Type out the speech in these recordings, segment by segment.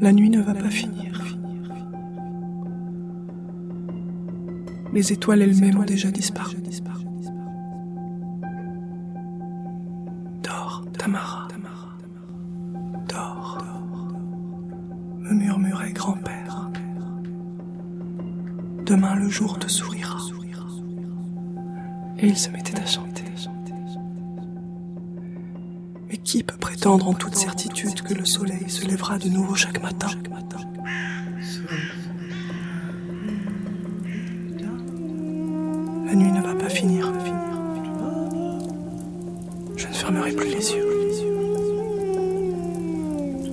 La nuit ne va pas finir. Les étoiles elles-mêmes ont déjà disparu. Dors, Tamara. Dors. Me murmurait grand-père. Demain le jour te sourira. Et il se mettait à chanter. Mais qui peut prétendre en toute certitude que le soleil se lèvera de nouveau chaque matin La nuit ne va pas finir. Je ne fermerai plus les yeux.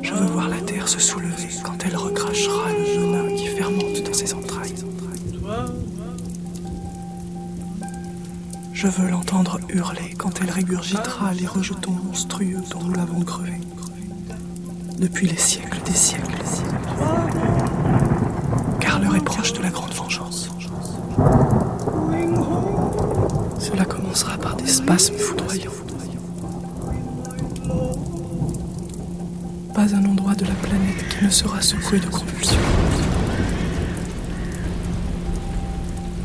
Je veux voir la terre se soulever quand elle recrachera le venin qui fermente dans ses entrailles. Je veux l'entendre hurler quand elle régurgitera les rejetons monstrueux dont nous l'avons crevé. Depuis les siècles des siècles. Car l'heure est proche de la grande vengeance. Cela commencera par des spasmes foudroyants. Pas un endroit de la planète qui ne sera secoué de convulsions.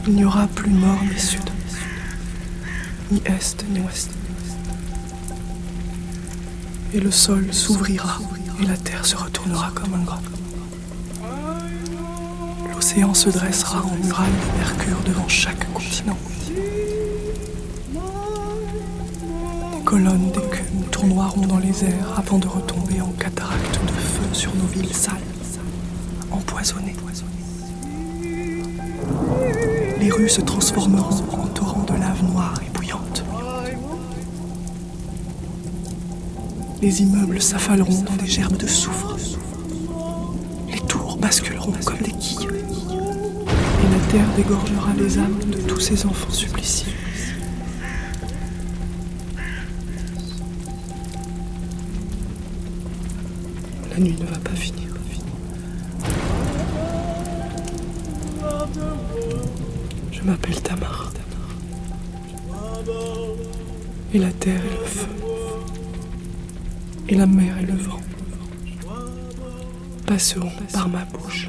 Il n'y aura plus nord ni sud, ni est ni ouest. Et le sol s'ouvrira et la terre se retournera comme un grand. L'océan se dressera en muraille de mercure devant chaque continent. Des colonnes d'écume tournoieront dans les airs avant de retomber en cataractes de feu sur nos villes sales, empoisonnées. Les rues se transformeront en torrents de lave noire et bouillante. Les immeubles s'affaleront dans des gerbes de soufre. Les tours basculeront comme des quilles. Et la terre dégorgera les âmes de tous ces enfants suppliciés. La nuit ne va pas finir. Je m'appelle Tamar. Et la terre et le feu. Et la mer et le vent passeront par ma bouche.